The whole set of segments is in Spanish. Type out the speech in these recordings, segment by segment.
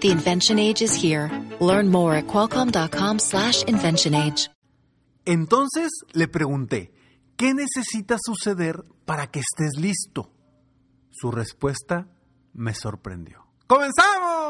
The invention age is here. Learn more at qualcomm.com slash invention age. Entonces le pregunté, ¿qué necesita suceder para que estés listo? Su respuesta me sorprendió. ¡Comenzamos!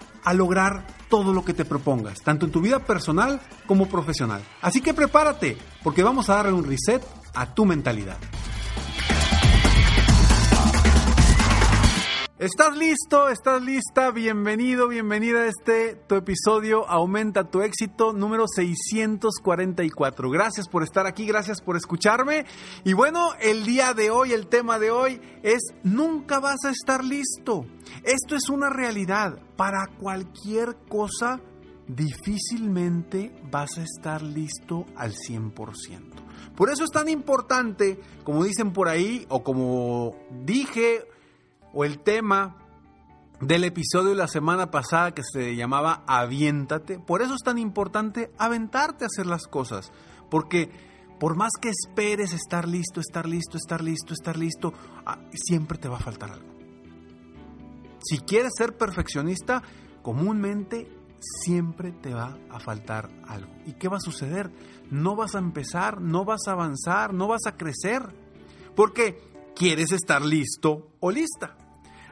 a lograr todo lo que te propongas, tanto en tu vida personal como profesional. Así que prepárate, porque vamos a darle un reset a tu mentalidad. ¿Estás listo? ¿Estás lista? Bienvenido, bienvenida a este tu episodio Aumenta tu éxito número 644. Gracias por estar aquí, gracias por escucharme. Y bueno, el día de hoy, el tema de hoy es nunca vas a estar listo. Esto es una realidad. Para cualquier cosa, difícilmente vas a estar listo al 100%. Por eso es tan importante, como dicen por ahí, o como dije, o el tema del episodio de la semana pasada que se llamaba Aviéntate. Por eso es tan importante aventarte a hacer las cosas. Porque por más que esperes estar listo, estar listo, estar listo, estar listo, ah, siempre te va a faltar algo. Si quieres ser perfeccionista, comúnmente siempre te va a faltar algo. ¿Y qué va a suceder? No vas a empezar, no vas a avanzar, no vas a crecer. Porque quieres estar listo o lista.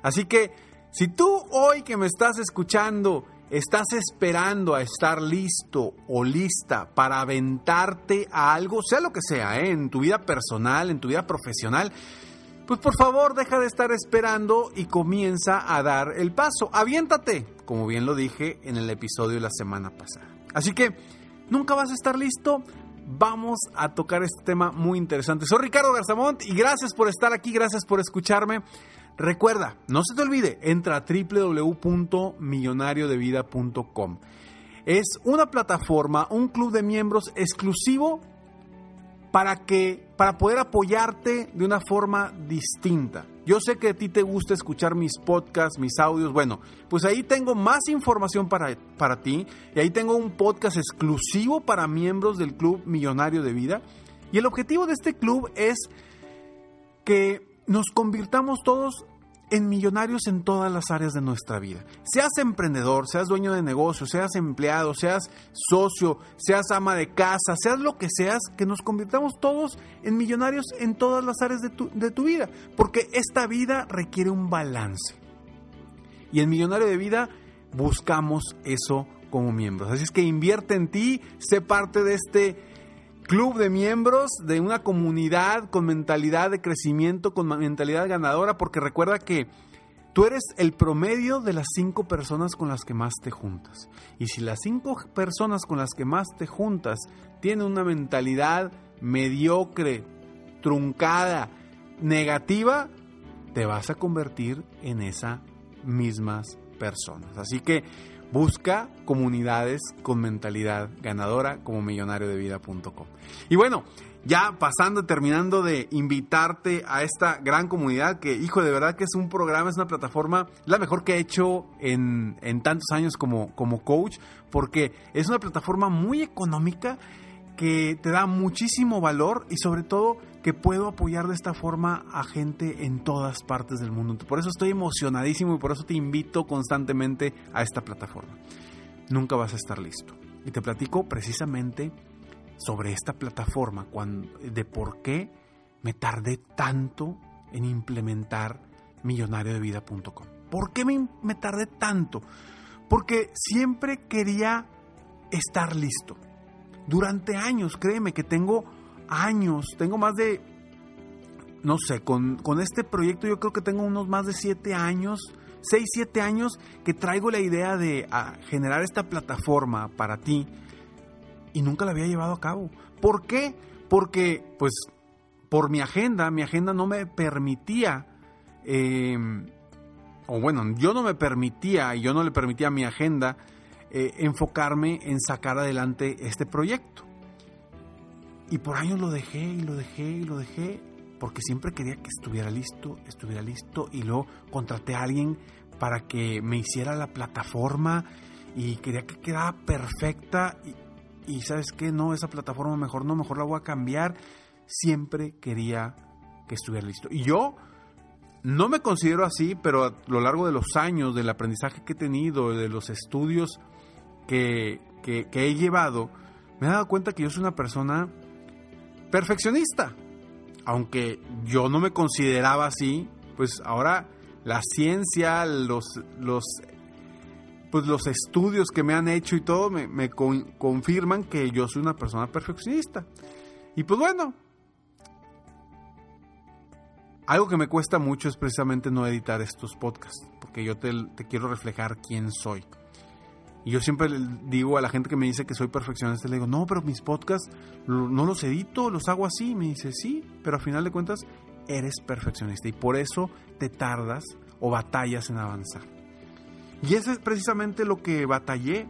Así que si tú hoy que me estás escuchando estás esperando a estar listo o lista para aventarte a algo, sea lo que sea, ¿eh? en tu vida personal, en tu vida profesional, pues por favor deja de estar esperando y comienza a dar el paso. Aviéntate, como bien lo dije en el episodio de la semana pasada. Así que nunca vas a estar listo. Vamos a tocar este tema muy interesante. Soy Ricardo Garzamont y gracias por estar aquí, gracias por escucharme. Recuerda, no se te olvide, entra a www.millonariodevida.com. Es una plataforma, un club de miembros exclusivo para que para poder apoyarte de una forma distinta. Yo sé que a ti te gusta escuchar mis podcasts, mis audios. Bueno, pues ahí tengo más información para, para ti y ahí tengo un podcast exclusivo para miembros del Club Millonario de Vida. Y el objetivo de este club es que nos convirtamos todos en millonarios en todas las áreas de nuestra vida. Seas emprendedor, seas dueño de negocio, seas empleado, seas socio, seas ama de casa, seas lo que seas, que nos convirtamos todos en millonarios en todas las áreas de tu, de tu vida, porque esta vida requiere un balance. Y en Millonario de Vida buscamos eso como miembros. Así es que invierte en ti, sé parte de este club de miembros de una comunidad con mentalidad de crecimiento, con mentalidad ganadora, porque recuerda que tú eres el promedio de las cinco personas con las que más te juntas. Y si las cinco personas con las que más te juntas tienen una mentalidad mediocre, truncada, negativa, te vas a convertir en esas mismas personas. Así que Busca comunidades con mentalidad ganadora como millonariodevida.com. Y bueno, ya pasando, terminando de invitarte a esta gran comunidad que, hijo, de verdad que es un programa, es una plataforma, la mejor que he hecho en, en tantos años como, como coach, porque es una plataforma muy económica que te da muchísimo valor y sobre todo que puedo apoyar de esta forma a gente en todas partes del mundo. Por eso estoy emocionadísimo y por eso te invito constantemente a esta plataforma. Nunca vas a estar listo. Y te platico precisamente sobre esta plataforma, de por qué me tardé tanto en implementar millonariodevida.com. ¿Por qué me, me tardé tanto? Porque siempre quería estar listo. Durante años, créeme que tengo años, tengo más de, no sé, con, con este proyecto yo creo que tengo unos más de siete años, seis, siete años que traigo la idea de ah, generar esta plataforma para ti y nunca la había llevado a cabo. ¿Por qué? Porque, pues, por mi agenda, mi agenda no me permitía, em, o bueno, yo no me permitía, y yo no le permitía a mi agenda eh, enfocarme en sacar adelante este proyecto. Y por años lo dejé y lo dejé y lo dejé, porque siempre quería que estuviera listo, estuviera listo, y luego contraté a alguien para que me hiciera la plataforma y quería que quedara perfecta. Y, y sabes qué, no, esa plataforma mejor no, mejor la voy a cambiar siempre quería que estuviera listo. Y yo no me considero así, pero a lo largo de los años, del aprendizaje que he tenido, de los estudios que, he llevado, me he dado cuenta que yo soy una persona perfeccionista. Aunque yo no me consideraba así, pues ahora la ciencia, los, los, pues los estudios que me han hecho y todo me, me confirman que yo soy una persona perfeccionista. Y pues bueno, algo que me cuesta mucho es precisamente no editar estos podcasts, porque yo te, quiero reflejar quién soy. Y yo siempre digo a la gente que me dice que soy perfeccionista, le digo, no, pero mis podcasts no los edito, los hago así. Me dice, sí, pero a final de cuentas eres perfeccionista y por eso te tardas o batallas en avanzar. Y eso es precisamente lo que batallé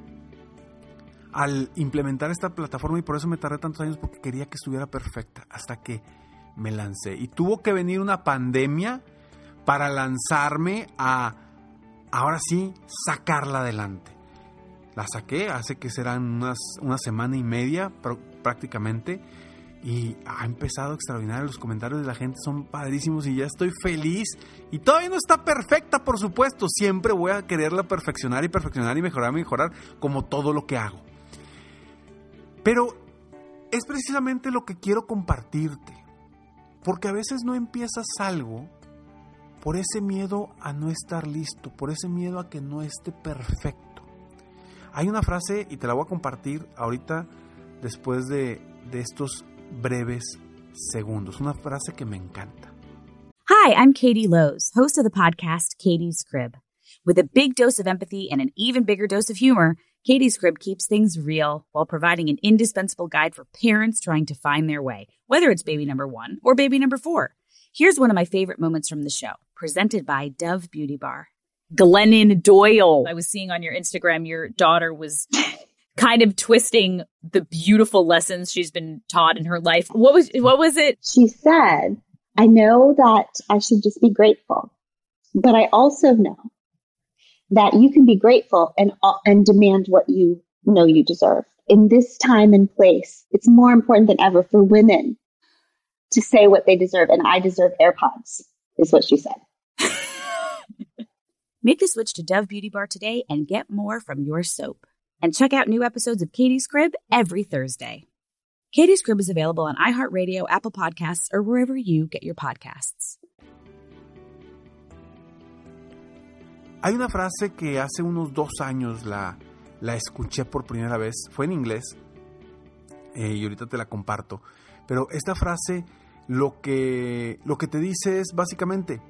al implementar esta plataforma y por eso me tardé tantos años porque quería que estuviera perfecta. Hasta que me lancé. Y tuvo que venir una pandemia para lanzarme a, ahora sí, sacarla adelante. La saqué hace que serán unas, una semana y media prácticamente. Y ha empezado extraordinario. Los comentarios de la gente son padrísimos y ya estoy feliz. Y todavía no está perfecta, por supuesto. Siempre voy a quererla perfeccionar y perfeccionar y mejorar y mejorar como todo lo que hago. Pero es precisamente lo que quiero compartirte. Porque a veces no empiezas algo por ese miedo a no estar listo, por ese miedo a que no esté perfecto. Hay una frase, y te la voy a compartir ahorita después de, de estos breves segundos, una frase que me encanta. Hi, I'm Katie Lowe's, host of the podcast Katie's Crib. With a big dose of empathy and an even bigger dose of humor, Katie's Crib keeps things real while providing an indispensable guide for parents trying to find their way, whether it's baby number one or baby number four. Here's one of my favorite moments from the show, presented by Dove Beauty Bar. Glennon Doyle. I was seeing on your Instagram, your daughter was kind of twisting the beautiful lessons she's been taught in her life. What was what was it? She said, "I know that I should just be grateful, but I also know that you can be grateful and, uh, and demand what you know you deserve. In this time and place, it's more important than ever for women to say what they deserve. And I deserve AirPods, is what she said. Make the switch to Dove Beauty Bar today and get more from your soap. And check out new episodes of Katie's Crib every Thursday. Katie's Crib is available on iHeartRadio, Apple Podcasts, or wherever you get your podcasts. Hay una frase que hace unos dos años la, la escuché por primera vez, fue en inglés, eh, y ahorita te la comparto, pero esta frase lo que, lo que te dice es básicamente,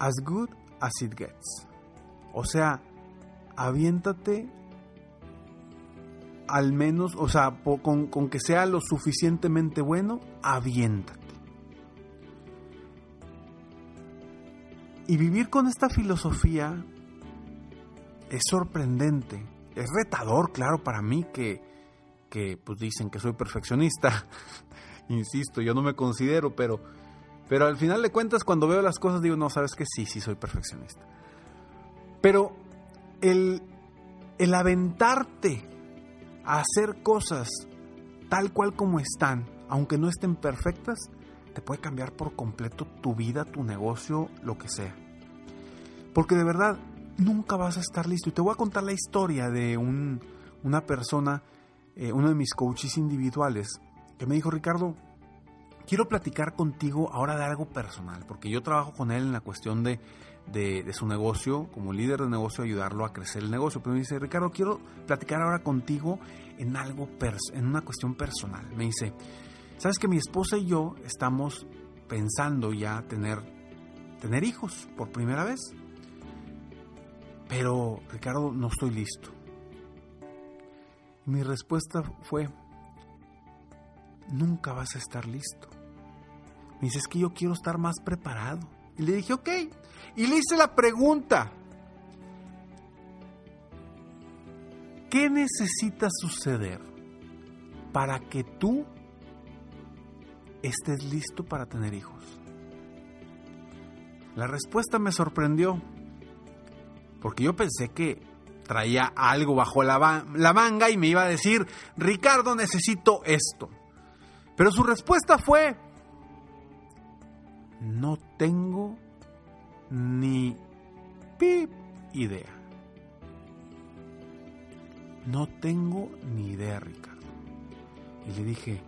as good as it gets. O sea, aviéntate al menos, o sea, con, con que sea lo suficientemente bueno, aviéntate. Y vivir con esta filosofía es sorprendente, es retador, claro, para mí que, que pues dicen que soy perfeccionista. Insisto, yo no me considero, pero, pero al final de cuentas cuando veo las cosas digo, no, sabes que sí, sí soy perfeccionista. Pero el, el aventarte a hacer cosas tal cual como están, aunque no estén perfectas, te puede cambiar por completo tu vida, tu negocio, lo que sea. Porque de verdad, nunca vas a estar listo. Y te voy a contar la historia de un, una persona, eh, uno de mis coaches individuales, que me dijo, Ricardo, quiero platicar contigo ahora de algo personal, porque yo trabajo con él en la cuestión de, de, su negocio, como líder de negocio, ayudarlo a crecer el negocio. Pero me dice, Ricardo, quiero platicar ahora contigo en algo, en una cuestión personal. Me dice, sabes que mi esposa y yo estamos pensando ya tener, tener hijos por primera vez. Pero, Ricardo, no estoy listo. Mi respuesta fue, nunca vas a estar listo. Me dice, es que yo quiero estar más preparado. Y le dije, ok. Y le hice la pregunta. ¿Qué necesita suceder para que tú estés listo para tener hijos? La respuesta me sorprendió, porque yo pensé que traía algo bajo la, la, manga y me iba a decir, Ricardo, necesito esto. Pero su respuesta fue, no tengo ni idea. No tengo ni idea, Ricardo. Y le dije,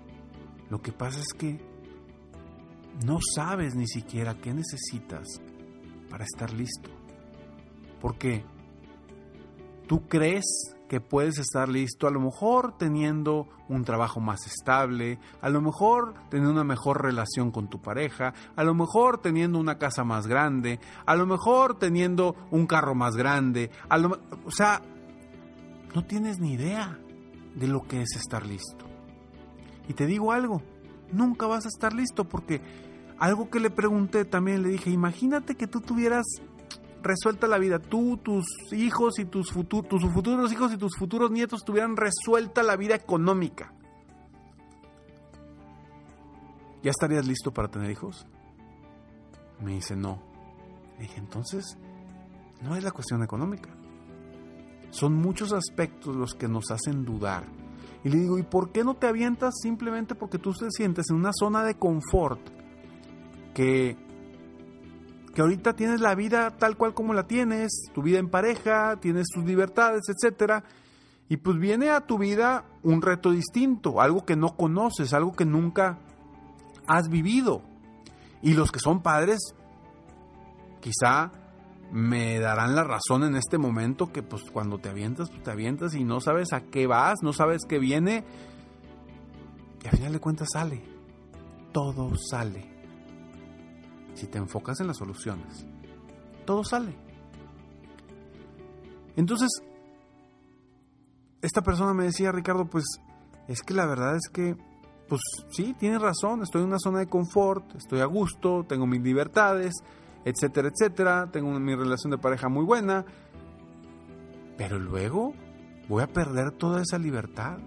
lo que pasa es que no sabes ni siquiera qué necesitas para estar listo. Porque tú crees que puedes estar listo, a lo mejor teniendo un trabajo más estable, a lo mejor teniendo una mejor relación con tu pareja, a lo mejor teniendo una casa más grande, a lo mejor teniendo un carro más grande, a lo, o sea, no tienes ni idea de lo que es estar listo. Y te digo algo, nunca vas a estar listo porque algo que le pregunté también le dije, imagínate que tú tuvieras resuelta la vida. Tú, tus hijos y tus, futuros, tus futuros hijos y tus futuros nietos tuvieran resuelta la vida económica. ¿Ya estarías listo para tener hijos? Me dice, no. Le dije, entonces, no es la cuestión económica. Son muchos aspectos los que nos hacen dudar. Y le digo, ¿y por qué no te avientas simplemente porque tú te sientes en una zona de confort que que ahorita tienes la vida tal cual como la tienes, tu vida en pareja, tienes tus libertades, etcétera, y pues viene a tu vida un reto distinto, algo que no conoces, algo que nunca has vivido. Y los que son padres, quizá me darán la razón en este momento que pues cuando te avientas, pues te avientas y no sabes a qué vas, no sabes qué viene, y al final de cuentas sale, todo sale si te enfocas en las soluciones, todo sale. Entonces, esta persona me decía, Ricardo, pues es que la verdad es que, pues sí, tienes razón, estoy en una zona de confort, estoy a gusto, tengo mis libertades, etcétera, etcétera, tengo mi relación de pareja muy buena, pero luego voy a perder toda esa libertad.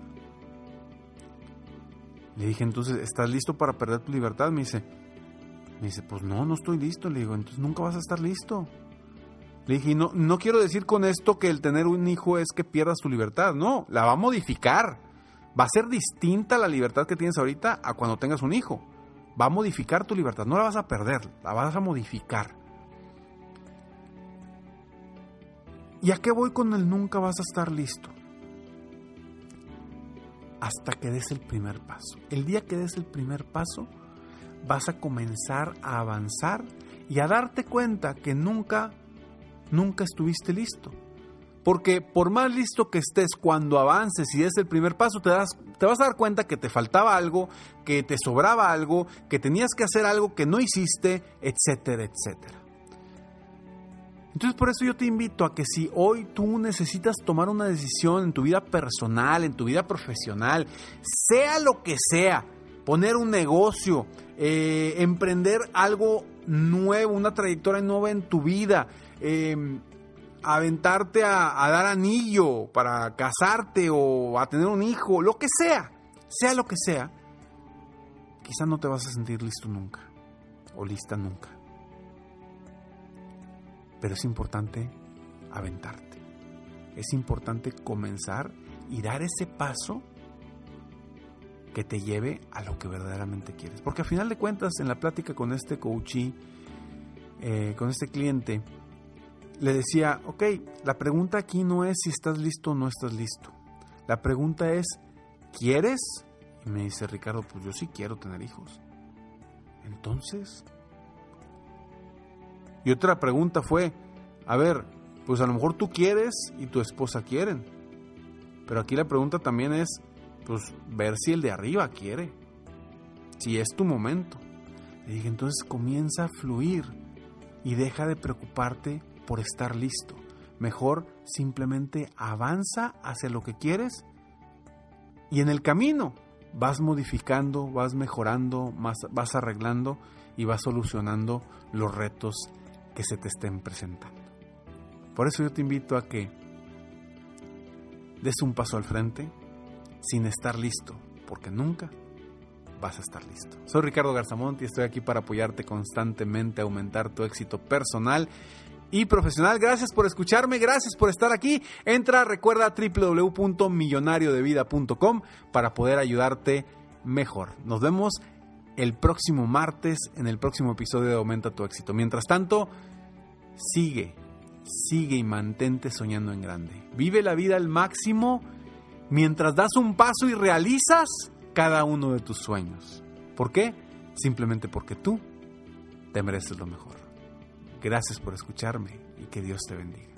Le dije entonces, ¿estás listo para perder tu libertad? Me dice, me dice, pues no, no estoy listo. Le digo, entonces nunca vas a estar listo. Le dije, no, no quiero decir con esto que el tener un hijo es que pierdas tu libertad. No, la va a modificar. Va a ser distinta la libertad que tienes ahorita a cuando tengas un hijo. Va a modificar tu libertad. No la vas a perder, la vas a modificar. ¿Y a qué voy con el nunca vas a estar listo? Hasta que des el primer paso. El día que des el primer paso, vas a comenzar a avanzar y a darte cuenta que nunca, nunca estuviste listo. Porque por más listo que estés cuando avances y es el primer paso, te, das, te vas a dar cuenta que te faltaba algo, que te sobraba algo, que tenías que hacer algo que no hiciste, etcétera, etcétera. Entonces por eso yo te invito a que si hoy tú necesitas tomar una decisión en tu vida personal, en tu vida profesional, sea lo que sea, poner un negocio, eh, emprender algo nuevo, una trayectoria nueva en tu vida, em, aventarte a, a, dar anillo para casarte o a tener un hijo, lo que sea, sea lo que sea, quizá no te vas a sentir listo nunca o lista nunca. Pero es importante aventarte. Es importante comenzar y dar ese paso que te lleve a lo que verdaderamente quieres. Porque a final de cuentas, en la plática con este coachee, eh, con este cliente, le decía, ok, la pregunta aquí no es si estás listo o no estás listo. La pregunta es, ¿quieres? Y me dice Ricardo, pues yo sí quiero tener hijos. Entonces, Y otra pregunta fue, a ver, pues a lo mejor tú quieres y tu esposa quieren. Pero aquí la pregunta también es, pues ver si el de arriba quiere. Si es tu momento. Le dije, entonces comienza a fluir y deja de preocuparte por estar listo. Mejor simplemente avanza hacia lo que quieres y en el camino vas modificando, vas mejorando, vas arreglando y vas solucionando los retos que se te estén presentando. Por eso yo te invito a que des un paso al frente sin estar listo, porque nunca vas a estar listo. Soy Ricardo Garzamont y estoy aquí para apoyarte constantemente a aumentar tu éxito personal y profesional. Gracias por escucharme, gracias por estar aquí. Entra, recuerda www.millonariodevida.com para poder ayudarte mejor. Nos vemos el próximo martes en el próximo episodio de Aumenta tu éxito. Mientras tanto, sigue, sigue y mantente soñando en grande. Vive la vida al máximo mientras das un paso y realizas cada uno de tus sueños. ¿Por qué? Simplemente porque tú te mereces lo mejor. Gracias por escucharme y que Dios te bendiga.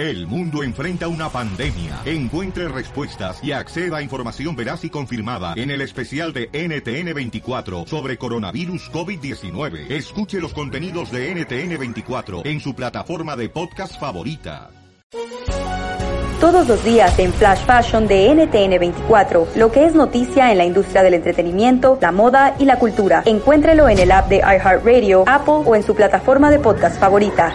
El mundo enfrenta una pandemia. Encuentre respuestas y acceda a información veraz y confirmada en el especial de NTN24 sobre coronavirus COVID-19. Escuche los contenidos de NTN24 en su plataforma de podcast favorita. Todos los días en Flash Fashion de NTN24, lo que es noticia en la industria del entretenimiento, la moda y la cultura. Encuéntrelo en el app de iHeartRadio, Apple o en su plataforma de podcast favorita.